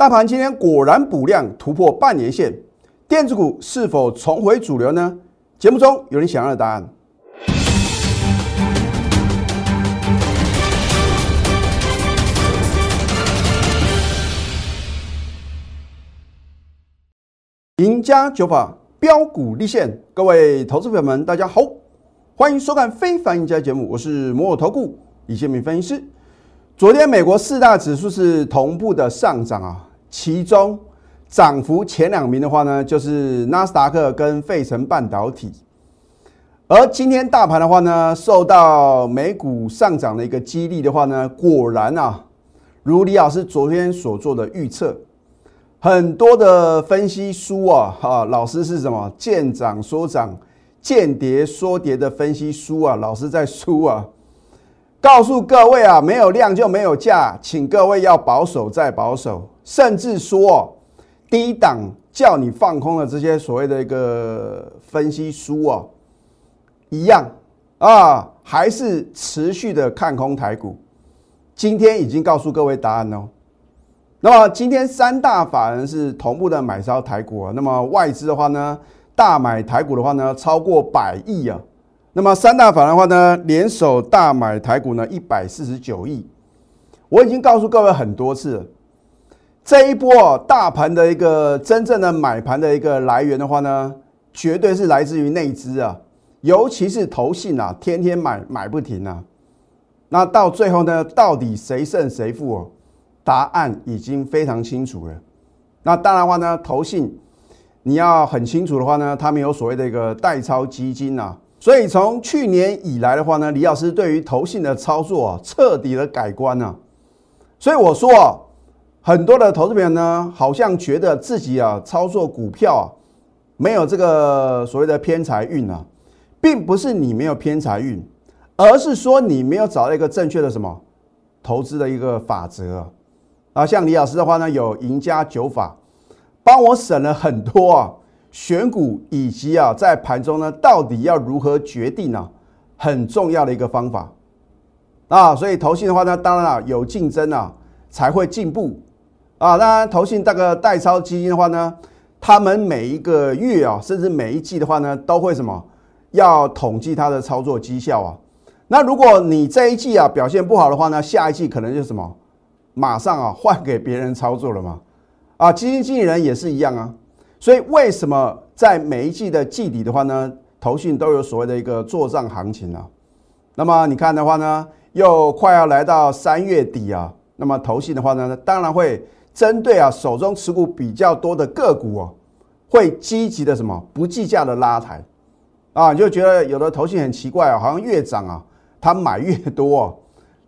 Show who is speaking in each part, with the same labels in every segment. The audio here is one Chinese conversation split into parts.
Speaker 1: 大盘今天果然补量突破半年线，电子股是否重回主流呢？节目中有你想要的答案。赢家九法标股立现，各位投资朋友们，大家好，欢迎收看《非凡赢家》节目，我是摩尔投顾李建明分析师。昨天美国四大指数是同步的上涨啊。其中涨幅前两名的话呢，就是纳斯达克跟费城半导体。而今天大盘的话呢，受到美股上涨的一个激励的话呢，果然啊，如李老师昨天所做的预测，很多的分析书啊，哈，老师是什么见涨说涨、见跌说跌的分析书啊，老师在书啊，告诉各位啊，没有量就没有价，请各位要保守再保守。甚至说，低档叫你放空的这些所谓的一个分析书啊，一样啊，还是持续的看空台股。今天已经告诉各位答案哦。那么今天三大法人是同步的买超台股啊。那么外资的话呢，大买台股的话呢，超过百亿啊。那么三大法人的话呢，联手大买台股呢，一百四十九亿。我已经告诉各位很多次了。这一波大盘的一个真正的买盘的一个来源的话呢，绝对是来自于内资啊，尤其是投信啊，天天买买不停啊。那到最后呢，到底谁胜谁负哦？答案已经非常清楚了。那当然话呢，投信你要很清楚的话呢，他们有所谓的一个代操基金啊。所以从去年以来的话呢，李老师对于投信的操作啊，彻底的改观啊。所以我说啊。很多的投资朋友呢，好像觉得自己啊操作股票啊没有这个所谓的偏财运啊，并不是你没有偏财运，而是说你没有找到一个正确的什么投资的一个法则啊。像李老师的话呢，有赢家九法，帮我省了很多啊选股以及啊在盘中呢到底要如何决定呢，很重要的一个方法啊。所以投信的话呢，当然啊有竞争啊才会进步。啊，当然，投信这个代操基金的话呢，他们每一个月啊，甚至每一季的话呢，都会什么要统计它的操作绩效啊。那如果你这一季啊表现不好的话呢，下一季可能就什么马上啊换给别人操作了嘛。啊，基金经理人也是一样啊。所以为什么在每一季的季底的话呢，投信都有所谓的一个做账行情啊？那么你看的话呢，又快要来到三月底啊，那么投信的话呢，当然会。针对啊手中持股比较多的个股哦，会积极的什么不计价的拉抬啊，你就觉得有的头绪很奇怪啊，好像越涨啊，他买越多，啊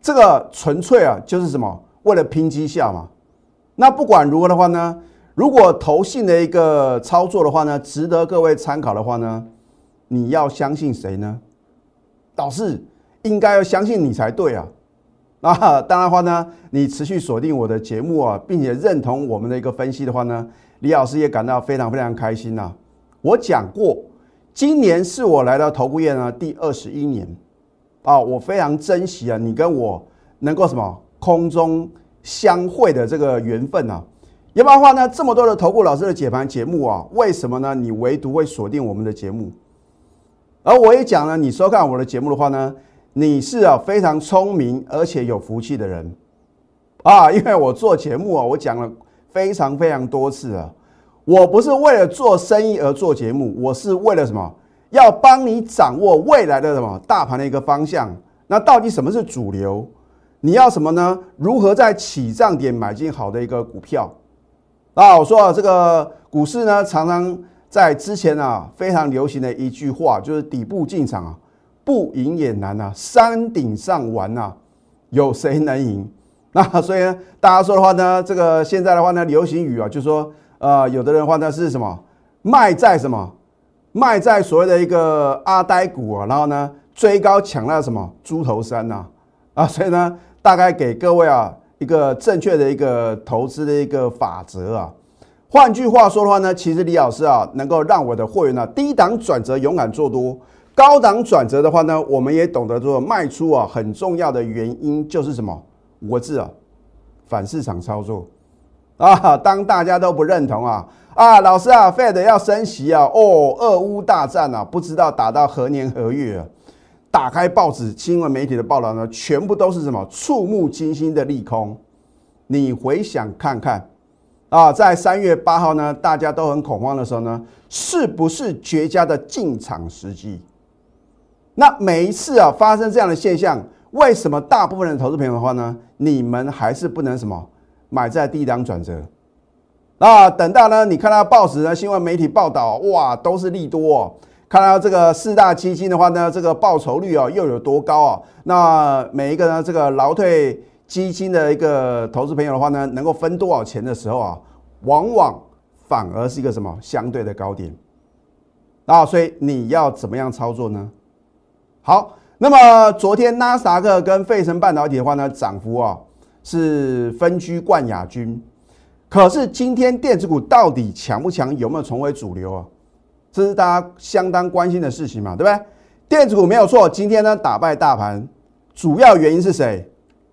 Speaker 1: 这个纯粹啊就是什么为了拼绩效嘛。那不管如何的话呢，如果投信的一个操作的话呢，值得各位参考的话呢，你要相信谁呢？老师应该要相信你才对啊。那当然话呢，你持续锁定我的节目啊，并且认同我们的一个分析的话呢，李老师也感到非常非常开心呐。我讲过，今年是我来到投顾业呢第二十一年啊，我非常珍惜啊你跟我能够什么空中相会的这个缘分呐。要不然的话呢，这么多的投顾老师的解盘节目啊，为什么呢？你唯独会锁定我们的节目？而我也讲了，你收看我的节目的话呢？你是啊非常聪明而且有福气的人啊，因为我做节目啊，我讲了非常非常多次啊，我不是为了做生意而做节目，我是为了什么？要帮你掌握未来的什么大盘的一个方向。那到底什么是主流？你要什么呢？如何在起涨点买进好的一个股票？啊，我说啊，这个股市呢，常常在之前啊非常流行的一句话就是底部进场啊。不赢也难呐，山顶上玩呐，有谁能赢？那所以呢，大家说的话呢，这个现在的话呢，流行语啊，就说呃，有的人话呢是什么卖在什么卖在所谓的一个阿呆股啊，然后呢追高抢那什么猪头山呐啊，所以呢，大概给各位啊一个正确的一个投资的一个法则啊。换句话说的话呢，其实李老师啊，能够让我的会员呢低档转折，勇敢做多。高档转折的话呢，我们也懂得做卖出啊，很重要的原因就是什么五个字啊，反市场操作 啊，当大家都不认同啊啊，老师啊，Fed 要升息啊，哦，俄乌大战啊，不知道打到何年何月啊？打开报纸新闻媒体的报道呢，全部都是什么触目惊心的利空。你回想看看啊，在三月八号呢，大家都很恐慌的时候呢，是不是绝佳的进场时机？那每一次啊发生这样的现象，为什么大部分的投资朋友的话呢，你们还是不能什么买在低档转折？啊，等到呢你看到报纸呢新闻媒体报道，哇，都是利多哦。看到这个四大基金的话呢，这个报酬率哦又有多高啊？那每一个呢这个劳退基金的一个投资朋友的话呢，能够分多少钱的时候啊，往往反而是一个什么相对的高点啊？所以你要怎么样操作呢？好，那么昨天纳斯达克跟费城半导体的话呢，涨幅啊是分居冠亚军。可是今天电子股到底强不强，有没有重回主流啊？这是大家相当关心的事情嘛，对不对？电子股没有错，今天呢打败大盘，主要原因是谁？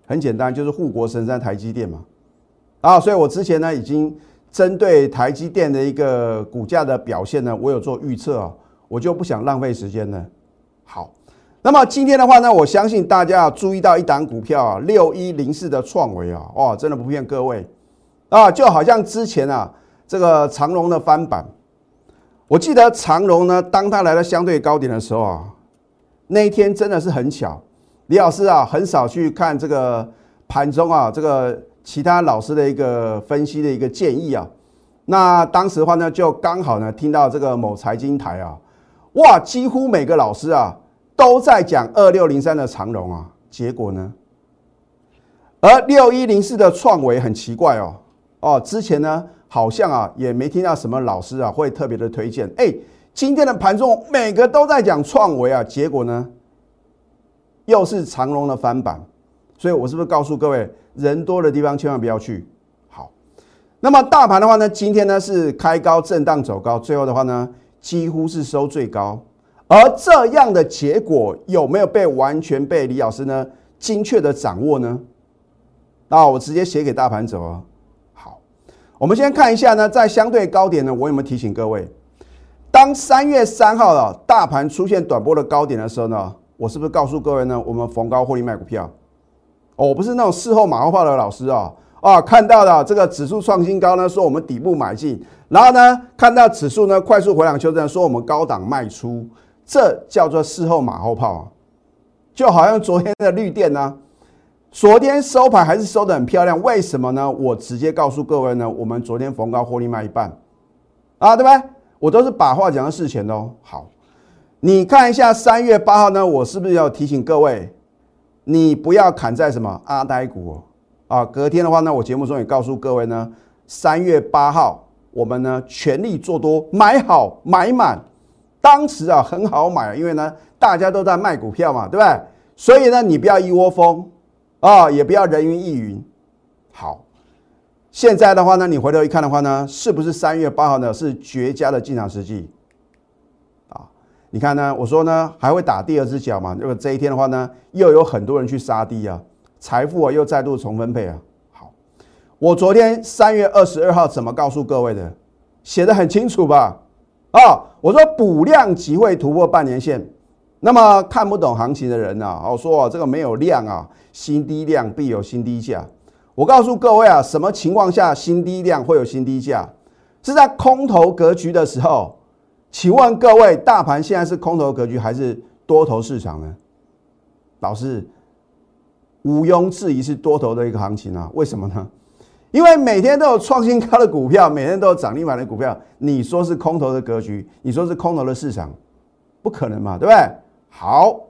Speaker 1: 很简单，就是护国神山台积电嘛。啊，所以我之前呢已经针对台积电的一个股价的表现呢，我有做预测啊，我就不想浪费时间了。好。那么今天的话呢，我相信大家要注意到一档股票啊，六一零四的创维啊，哦，真的不骗各位。啊，就好像之前啊，这个长隆的翻版，我记得长隆呢，当它来到相对高点的时候啊，那一天真的是很巧，李老师啊，很少去看这个盘中啊，这个其他老师的一个分析的一个建议啊，那当时的话呢，就刚好呢听到这个某财经台啊，哇，几乎每个老师啊。都在讲二六零三的长荣啊，结果呢？而六一零四的创维很奇怪哦哦，之前呢好像啊也没听到什么老师啊会特别的推荐。哎，今天的盘中每个都在讲创维啊，结果呢又是长荣的翻版，所以我是不是告诉各位，人多的地方千万不要去？好，那么大盘的话呢，今天呢是开高震荡走高，最后的话呢几乎是收最高。而这样的结果有没有被完全被李老师呢精确的掌握呢？那我直接写给大盘走哦。好，我们先看一下呢，在相对高点呢，我有没有提醒各位？当三月三号的大盘出现短波的高点的时候呢，我是不是告诉各位呢？我们逢高获利卖股票。我不是那种事后马后炮的老师啊啊！看到了这个指数创新高呢，说我们底部买进，然后呢，看到指数呢快速回档修正，说我们高档卖出。这叫做事后马后炮啊，就好像昨天的绿电呢，昨天收盘还是收的很漂亮，为什么呢？我直接告诉各位呢，我们昨天逢高获利卖一半，啊，对不对？我都是把话讲到事前的哦。好，你看一下三月八号呢，我是不是要提醒各位，你不要砍在什么阿呆股？啊，隔天的话呢，我节目中也告诉各位呢，三月八号我们呢全力做多，买好买满。当时啊很好买，因为呢大家都在卖股票嘛，对不对？所以呢你不要一窝蜂啊，也不要人云亦云。好，现在的话呢，你回头一看的话呢，是不是三月八号呢是绝佳的进场时机啊？你看呢，我说呢还会打第二只脚嘛？如果这一天的话呢，又有很多人去杀低啊，财富啊又再度重分配啊。好，我昨天三月二十二号怎么告诉各位的？写的很清楚吧？啊，我说补量即会突破半年线，那么看不懂行情的人呢？我说这个没有量啊，新低量必有新低价。我告诉各位啊，什么情况下新低量会有新低价？是在空头格局的时候。请问各位，大盘现在是空头格局还是多头市场呢？老师，毋庸置疑是多头的一个行情啊，为什么呢？因为每天都有创新高的股票，每天都有涨停板的股票，你说是空头的格局，你说是空头的市场，不可能嘛，对不对？好，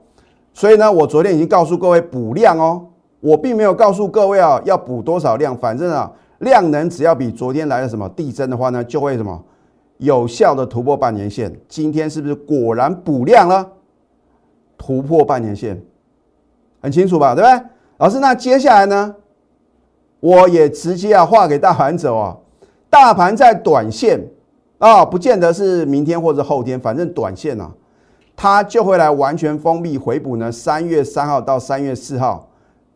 Speaker 1: 所以呢，我昨天已经告诉各位补量哦，我并没有告诉各位啊要补多少量，反正啊量能只要比昨天来的什么递增的话呢，就会什么有效的突破半年线。今天是不是果然补量了？突破半年线，很清楚吧，对不对？老师，那接下来呢？我也直接啊画给大盘走啊，大盘在短线啊，不见得是明天或者后天，反正短线啊，它就会来完全封闭回补呢。三月三号到三月四号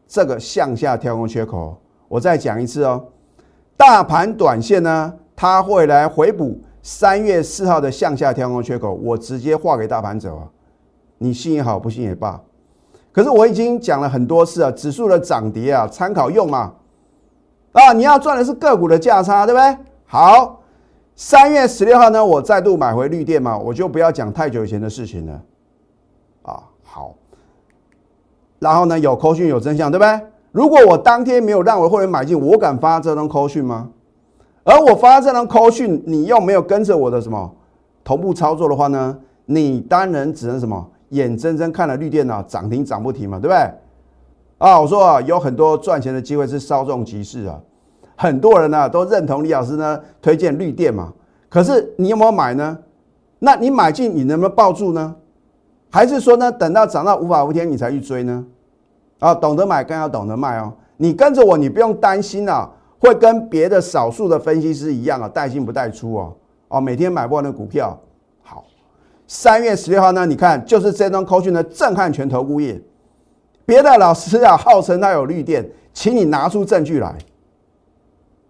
Speaker 1: 这个向下跳空缺口，我再讲一次哦，大盘短线呢，它会来回补三月四号的向下跳空缺口，我直接画给大盘走啊，你信也好，不信也罢。可是我已经讲了很多次啊，指数的涨跌啊，参考用嘛。啊，你要赚的是个股的价差，对不对？好，三月十六号呢，我再度买回绿电嘛，我就不要讲太久以前的事情了。啊，好。然后呢，有扣讯有真相，对不对？如果我当天没有让我的会员买进，我敢发这张扣讯吗？而我发这张扣讯，你又没有跟着我的什么同步操作的话呢？你当然只能什么眼睁睁看了绿电脑涨停涨不停嘛，对不对？啊，我说啊，有很多赚钱的机会是稍纵即逝啊。很多人呢都认同李老师呢推荐绿电嘛，可是你有没有买呢？那你买进你能不能抱住呢？还是说呢等到涨到无法无天你才去追呢？啊，懂得买更要懂得卖哦。你跟着我，你不用担心啊，会跟别的少数的分析师一样啊，带进不带出哦。哦，每天买不完的股票。好，三月十六号呢，你看就是这张扣讯的震撼全投物业。别的老师啊，号称他有绿电，请你拿出证据来。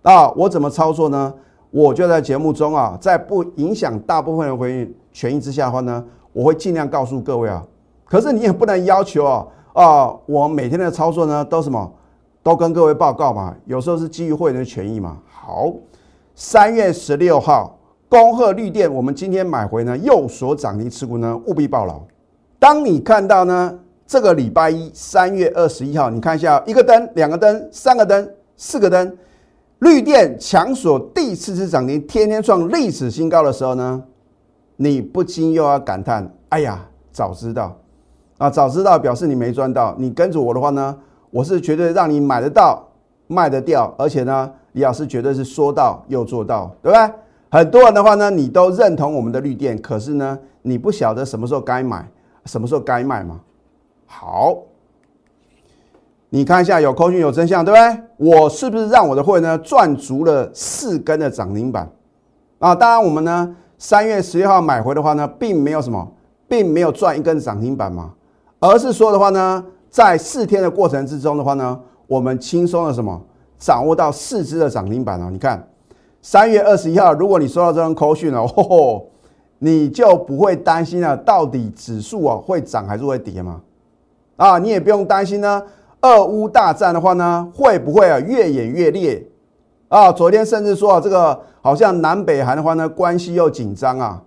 Speaker 1: 啊，我怎么操作呢？我就在节目中啊，在不影响大部分人回权益之下的话呢，我会尽量告诉各位啊。可是你也不能要求啊啊，我每天的操作呢都什么，都跟各位报告嘛。有时候是基于会员的权益嘛。好，三月十六号，恭贺绿电，我们今天买回呢，右所涨停持股呢，务必报牢。当你看到呢？这个礼拜一，三月二十一号，你看一下，一个灯、两个灯、三个灯、四个灯，绿电强锁第四次涨停，天天创历史新高的时候呢，你不禁又要感叹：哎呀，早知道啊，早知道表示你没赚到。你跟着我的话呢，我是绝对让你买得到、卖得掉，而且呢，李老师绝对是说到又做到，对不对？很多人的话呢，你都认同我们的绿电，可是呢，你不晓得什么时候该买，什么时候该卖嘛？好，你看一下有扣讯有真相，对不对？我是不是让我的会呢赚足了四根的涨停板啊？当然，我们呢三月十六号买回的话呢，并没有什么，并没有赚一根涨停板嘛，而是说的话呢，在四天的过程之中的话呢，我们轻松的什么掌握到四只的涨停板哦。你看三月二十一号，如果你收到这张扣讯了，吼，你就不会担心了，到底指数啊会涨还是会跌吗？啊，你也不用担心呢。俄乌大战的话呢，会不会啊越演越烈？啊，昨天甚至说啊，这个好像南北韩的话呢，关系又紧张啊，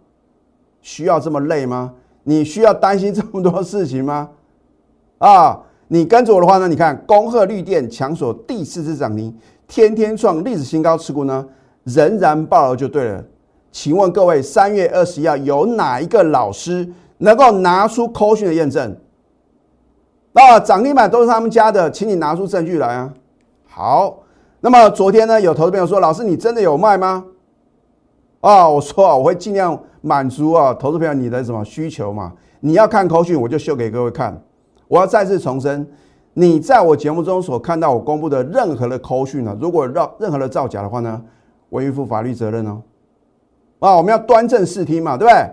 Speaker 1: 需要这么累吗？你需要担心这么多事情吗？啊，你跟着我的话呢，你看，恭贺绿电强锁第四次涨停，天天创历史新高，持股呢仍然爆了就对了。请问各位，三月二十一号有哪一个老师能够拿出科讯的验证？啊，涨停板都是他们家的，请你拿出证据来啊！好，那么昨天呢，有投资朋友说，老师你真的有卖吗？啊，我说啊，我会尽量满足啊，投资朋友你的什么需求嘛？你要看口讯，我就秀给各位看。我要再次重申，你在我节目中所看到我公布的任何的口讯呢，如果让任何的造假的话呢，我应负法律责任哦。啊，我们要端正视听嘛，对不对？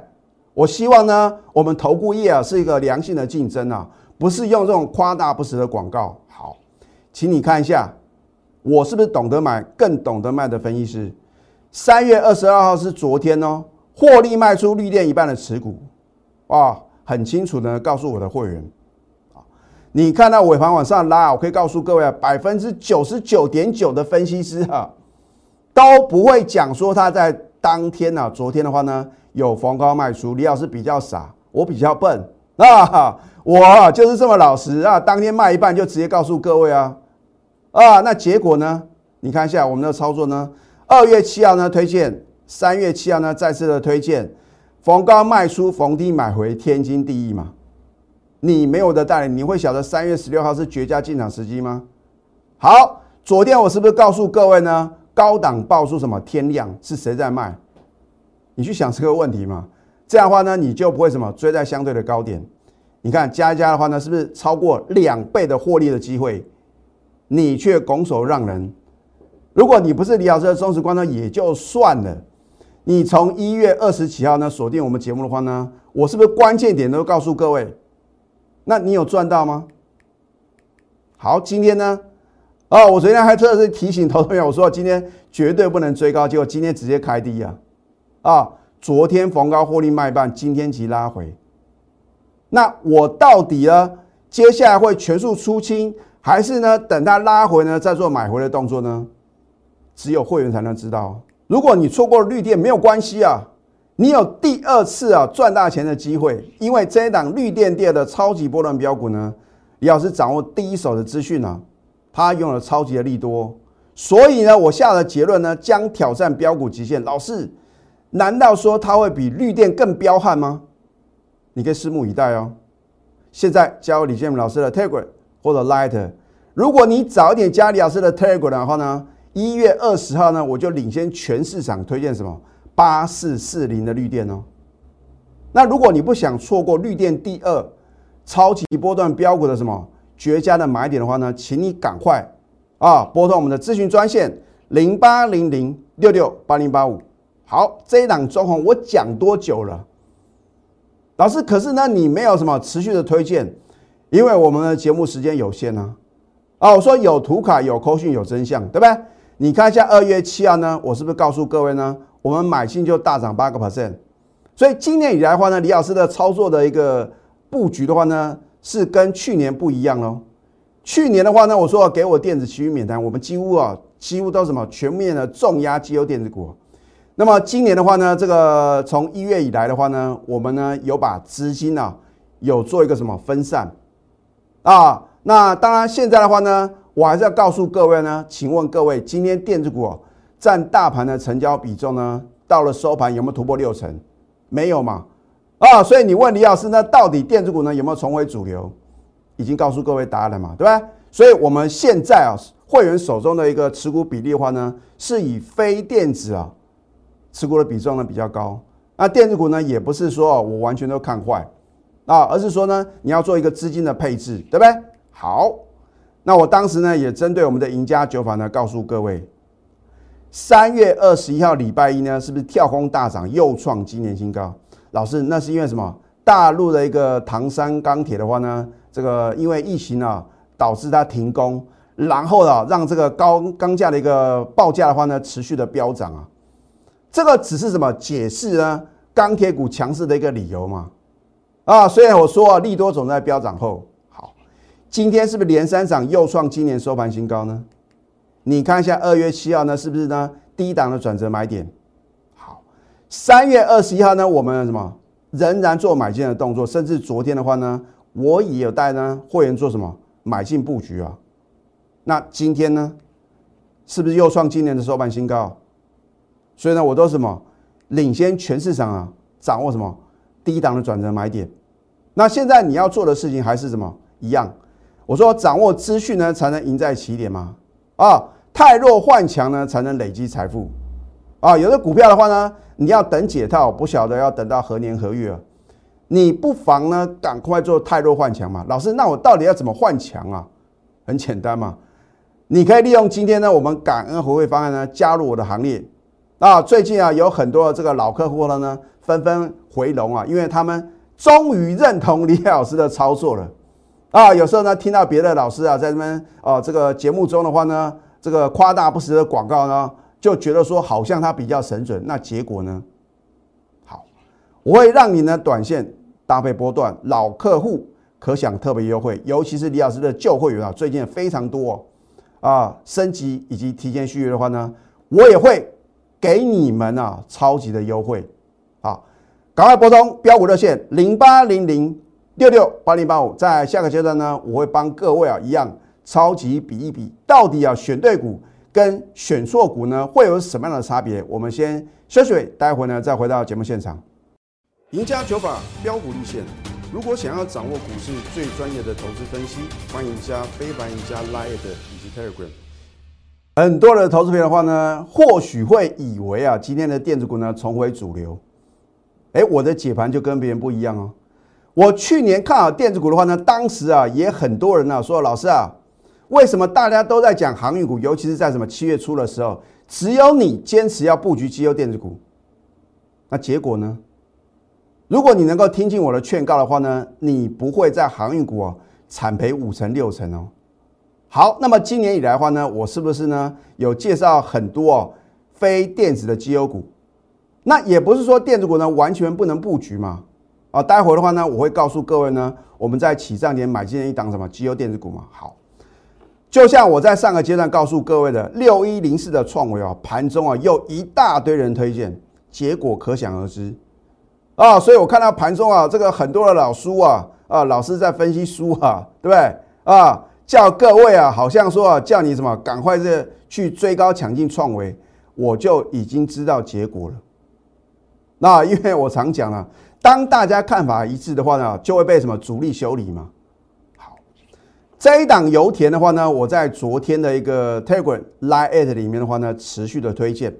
Speaker 1: 我希望呢，我们投顾业啊是一个良性的竞争啊。不是用这种夸大不实的广告。好，请你看一下，我是不是懂得买更懂得卖的分析师？三月二十二号是昨天哦，获利卖出绿电一半的持股，啊，很清楚的告诉我的会员啊，你看到尾盘往上拉，我可以告诉各位啊，百分之九十九点九的分析师哈都不会讲说他在当天呢，昨天的话呢有逢高卖出。李老师比较傻，我比较笨啊。我就是这么老实啊！当天卖一半就直接告诉各位啊啊！那结果呢？你看一下我们的操作呢？二月七号呢推荐，三月七号呢再次的推荐，逢高卖出，逢低买回，天经地义嘛。你没有的带领，你会晓得三月十六号是绝佳进场时机吗？好，昨天我是不是告诉各位呢？高档爆出什么天量是谁在卖？你去想这个问题嘛？这样的话呢，你就不会什么追在相对的高点。你看加一加的话呢，是不是超过两倍的获利的机会？你却拱手让人。如果你不是李老师的忠实观众也就算了。你从一月二十几号呢锁定我们节目的话呢，我是不是关键点都告诉各位？那你有赚到吗？好，今天呢？哦，我昨天还特意提醒投资朋友，我说今天绝对不能追高，结果今天直接开低啊！啊，昨天逢高获利卖半，今天即拉回。那我到底呢？接下来会全数出清，还是呢等它拉回呢再做买回的动作呢？只有会员才能知道。如果你错过了绿电，没有关系啊，你有第二次啊赚大钱的机会，因为这一档绿电跌的超级波段标股呢，李老师掌握第一手的资讯呢，它拥有超级的利多，所以呢，我下的结论呢，将挑战标股极限。老师，难道说它会比绿电更彪悍吗？你可以拭目以待哦。现在加入李建明老师的 Telegram 或者 Light，如果你早一点加李老师的 Telegram 的话呢，一月二十号呢，我就领先全市场推荐什么八四四零的绿电哦。那如果你不想错过绿电第二超级波段标股的什么绝佳的买点的话呢，请你赶快啊拨通我们的咨询专线零八零零六六八零八五。好，这一档中红我讲多久了？老师，可是呢，你没有什么持续的推荐，因为我们的节目时间有限呢。啊，我说有图卡、有扣讯、有真相，对不对？你看一下二月七号呢，我是不是告诉各位呢？我们买进就大涨八个 percent。所以今年以来的话呢，李老师的操作的一个布局的话呢，是跟去年不一样喽。去年的话呢，我说给我电子区域免单，我们几乎啊，几乎都什么全面的重压绩优电子股。那么今年的话呢，这个从一月以来的话呢，我们呢有把资金呢有做一个什么分散啊？那当然现在的话呢，我还是要告诉各位呢，请问各位，今天电子股占大盘的成交比重呢，到了收盘有没有突破六成？没有嘛？啊，所以你问李老师，那到底电子股呢有没有重回主流？已经告诉各位答案了嘛，对吧？所以我们现在啊，会员手中的一个持股比例的话呢，是以非电子啊。持股的比重呢比较高，那电子股呢也不是说我完全都看坏啊，而是说呢你要做一个资金的配置，对不对？好，那我当时呢也针对我们的赢家九法呢告诉各位，三月二十一号礼拜一呢是不是跳空大涨又创今年新高？老师，那是因为什么？大陆的一个唐山钢铁的话呢，这个因为疫情啊导致它停工，然后呢让这个高钢价的一个报价的话呢持续的飙涨啊。这个只是什么解释呢？钢铁股强势的一个理由嘛？啊，虽然我说啊，利多总在飙涨后，好，今天是不是连三涨又创今年收盘新高呢？你看一下二月七号呢，是不是呢？低档的转折买点。好，三月二十一号呢，我们什么仍然做买进的动作，甚至昨天的话呢，我也有带呢会员做什么买进布局啊？那今天呢，是不是又创今年的收盘新高？所以呢，我都什么领先全市场啊，掌握什么低档的转折买点。那现在你要做的事情还是什么一样？我说掌握资讯呢，才能赢在起点嘛。啊，太弱换强呢，才能累积财富。啊，有的股票的话呢，你要等解套，不晓得要等到何年何月。你不妨呢，赶快做太弱换强嘛。老师，那我到底要怎么换强啊？很简单嘛，你可以利用今天呢，我们感恩回馈方案呢，加入我的行列。啊，最近啊，有很多这个老客户了呢，纷纷回笼啊，因为他们终于认同李老师的操作了。啊，有时候呢，听到别的老师啊，在这边啊，这个节目中的话呢，这个夸大不实的广告呢，就觉得说好像他比较神准。那结果呢？好，我会让你呢，短线搭配波段，老客户可享特别优惠，尤其是李老师的旧会员啊，最近非常多啊，升级以及提前续约的话呢，我也会。给你们啊，超级的优惠，啊，赶快拨通标股热线零八零零六六八零八五，在下个阶段呢，我会帮各位啊一样超级比一比，到底啊选对股跟选错股呢会有什么样的差别？我们先休息，待会呢再回到节目现场。赢家九法标股立线，如果想要掌握股市最专业的投资分析，欢迎加非凡、赢家 Line 以及 Telegram。很多的投资朋友的话呢，或许会以为啊，今天的电子股呢重回主流。哎，我的解盘就跟别人不一样哦。我去年看好电子股的话呢，当时啊也很多人呢说，老师啊，为什么大家都在讲航运股，尤其是在什么七月初的时候，只有你坚持要布局绩优电子股？那结果呢？如果你能够听进我的劝告的话呢，你不会在航运股啊惨赔五成六成哦。好，那么今年以来的话呢，我是不是呢有介绍很多哦非电子的绩优股。那也不是说电子股呢完全不能布局嘛。啊，待会的话呢，我会告诉各位呢，我们在起涨点买进一档什么绩优电子股嘛。好，就像我在上个阶段告诉各位的六一零四的创维啊，盘中啊又一大堆人推荐，结果可想而知啊。所以我看到盘中啊，这个很多的老书啊啊，老师在分析书啊，对不对啊？叫各位啊，好像说啊，叫你什么赶快这去追高抢进创维，我就已经知道结果了。那因为我常讲了。当大家看法一致的话呢，就会被什么主力修理嘛？好，这一档油田的话呢，我在昨天的一个 Telegram Live 里面的话呢，持续的推荐。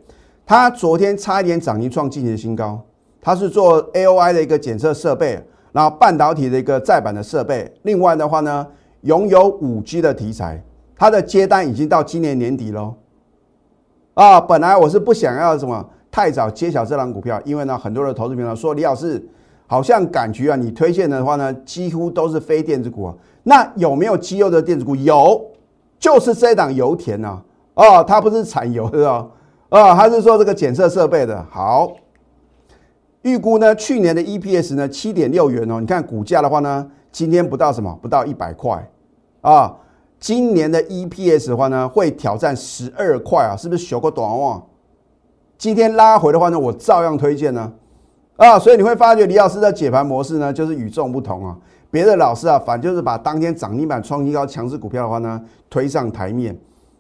Speaker 1: 它昨天差一点涨停创近年新高。它是做 AOI 的一个检测设备，然后半导体的一个载板的设备。另外的话呢，拥有五 G 的题材，它的接单已经到今年年底喽。啊，本来我是不想要什么太早揭晓这档股票，因为呢，很多的投资朋友说李老师。好像感觉啊，你推荐的话呢，几乎都是非电子股啊。那有没有绩优的电子股？有，就是这档油田呐。哦，它不是产油的哦，哦，它是做这个检测设备的。好，预估呢，去年的 EPS 呢七点六元哦。你看股价的话呢，今天不到什么，不到一百块啊。今年的 EPS 的话呢，会挑战十二块啊，是不是小个短望？今天拉回的话呢，我照样推荐呢。啊，所以你会发觉李老师的解盘模式呢，就是与众不同啊。别的老师啊，反就是把当天涨停板创新高强势股票的话呢，推上台面。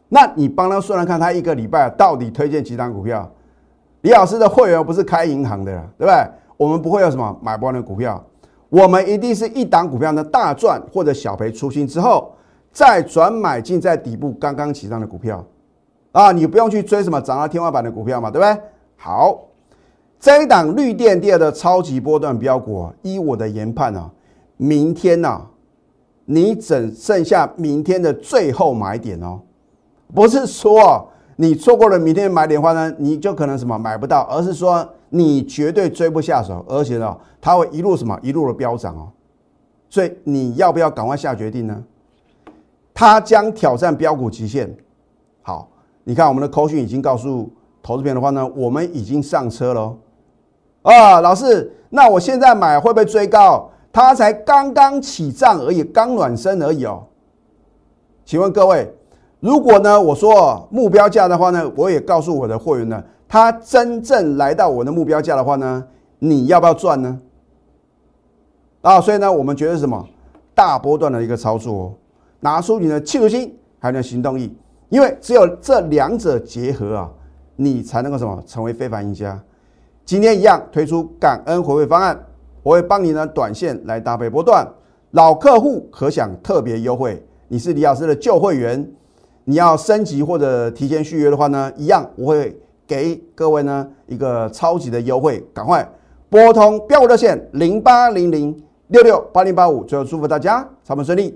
Speaker 1: 那你帮他算算看，他一个礼拜到底推荐几档股票？李老师的会员不是开银行的，对不对？我们不会有什么买不完的股票，我们一定是一档股票呢大赚或者小赔出清之后，再转买进在底部刚刚起涨的股票。啊，你不用去追什么涨到天花板的股票嘛，对不对？好。这一档绿电第二的超级波段标股，依我的研判啊，明天呐，你只剩下明天的最后买点哦，不是说你错过了明天买点的话呢，你就可能什么买不到，而是说你绝对追不下手，而且呢，它会一路什么一路的飙涨哦，所以你要不要赶快下决定呢？它将挑战标股极限。好，你看我们的扣讯已经告诉投资朋友的话呢，我们已经上车了。啊，老师，那我现在买会不会追高？它才刚刚起涨而已，刚暖身而已哦。请问各位，如果呢，我说目标价的话呢，我也告诉我的会员呢，它真正来到我的目标价的话呢，你要不要赚呢？啊，所以呢，我们觉得什么大波段的一个操作，拿出你的企图心还有你的行动力，因为只有这两者结合啊，你才能够什么成为非凡赢家。今天一样推出感恩回馈方案，我会帮你呢短线来搭配波段，老客户可享特别优惠。你是李老师的旧会员，你要升级或者提前续约的话呢，一样我会给各位呢一个超级的优惠，赶快拨通标股热线零八零零六六八零八五。最后祝福大家操盘顺利，